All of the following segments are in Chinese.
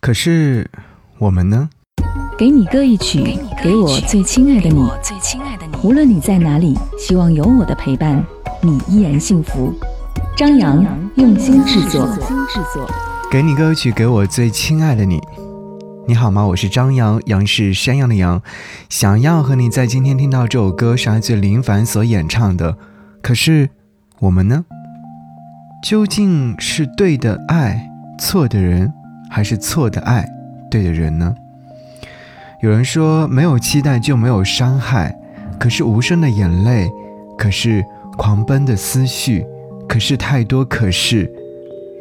可是我们呢？给你歌一曲，给我最亲爱的你。无论你在哪里，希望有我的陪伴，你依然幸福。张扬用心制作。给你歌曲，给我最亲爱的你。你好吗？我是张扬，杨是山羊的羊。想要和你在今天听到这首歌，是来自林凡所演唱的。可是我们呢？究竟是对的爱错的人，还是错的爱对的人呢？有人说，没有期待就没有伤害。可是无声的眼泪，可是狂奔的思绪，可是太多可是。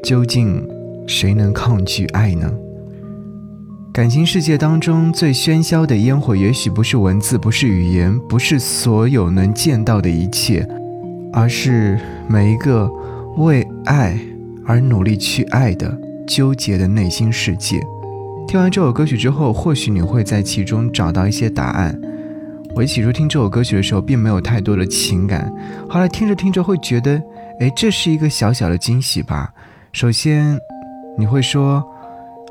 究竟谁能抗拒爱呢？感情世界当中最喧嚣的烟火，也许不是文字，不是语言，不是所有能见到的一切，而是每一个为爱而努力去爱的纠结的内心世界。听完这首歌曲之后，或许你会在其中找到一些答案。我起初听这首歌曲的时候，并没有太多的情感，后来听着听着会觉得，哎，这是一个小小的惊喜吧。首先，你会说，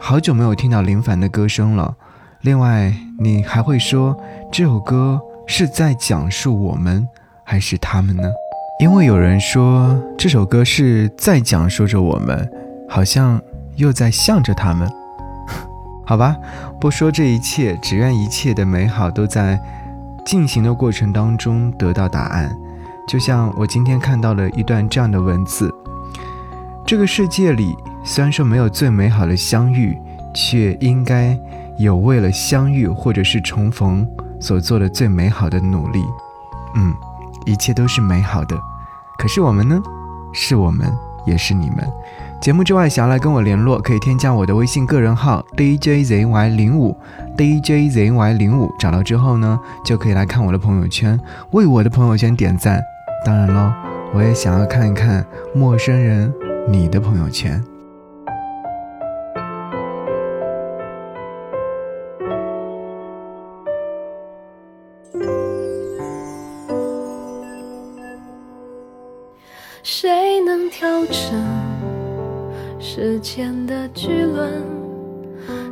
好久没有听到林凡的歌声了。另外，你还会说，这首歌是在讲述我们，还是他们呢？因为有人说这首歌是在讲述着我们，好像又在向着他们。好吧，不说这一切，只愿一切的美好都在。进行的过程当中得到答案，就像我今天看到了一段这样的文字：这个世界里虽然说没有最美好的相遇，却应该有为了相遇或者是重逢所做的最美好的努力。嗯，一切都是美好的。可是我们呢？是我们，也是你们。节目之外，想要来跟我联络，可以添加我的微信个人号 DJZY 零五 DJZY 零五，找到之后呢，就可以来看我的朋友圈，为我的朋友圈点赞。当然喽，我也想要看一看陌生人你的朋友圈。调整？时间的巨轮，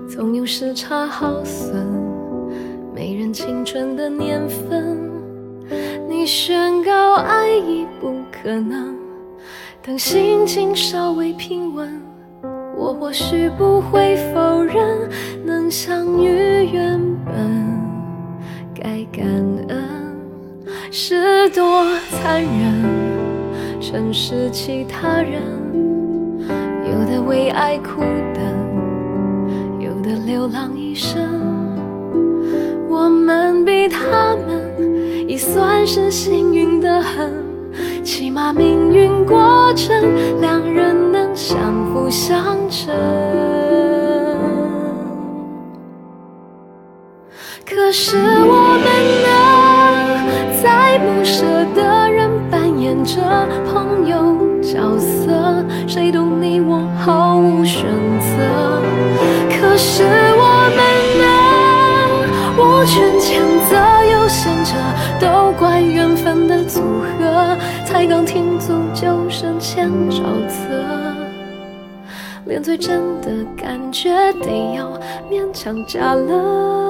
总有时差耗损没人青春的年份。你宣告爱已不可能，等心情稍微平稳，我或许不会否认，能相遇原本该感恩，是多残忍，城市其他人。有的为爱苦等，有的流浪一生。我们比他们已算是幸运的很，起码命运过程两人能相辅相成。可是我们呢，再不舍得演着朋友角色，谁懂你我？毫无选择，可是我们呢？无权谴责，又想着都怪缘分的组合，才刚停足就深陷沼泽，连最真的感觉得要勉强假了。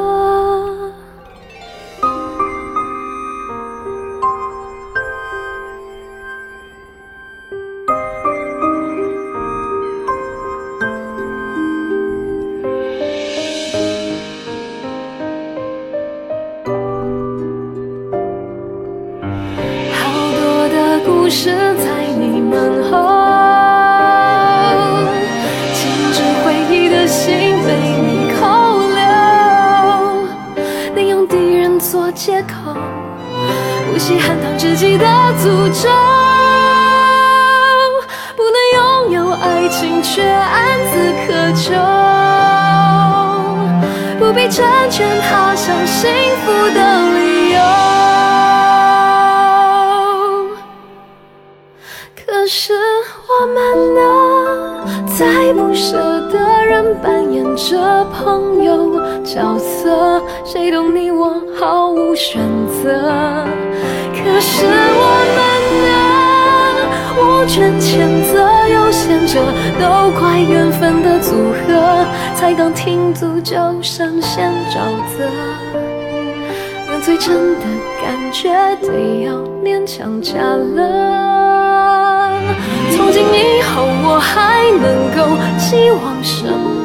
故事在你门后，禁止回忆的心被你扣留。你用敌人做借口，不惜喊痛知己的诅咒。不能拥有爱情，却暗自渴求，不必成全他想幸福的理由。可是我们呢，在不舍的人扮演着朋友角色，谁懂你我毫无选择。可是我们呢？我全谴责有限者，都怪缘分的组合，才刚停足就深陷沼泽。最真的感觉，得要勉强假了。从今以后我还能够期望什么？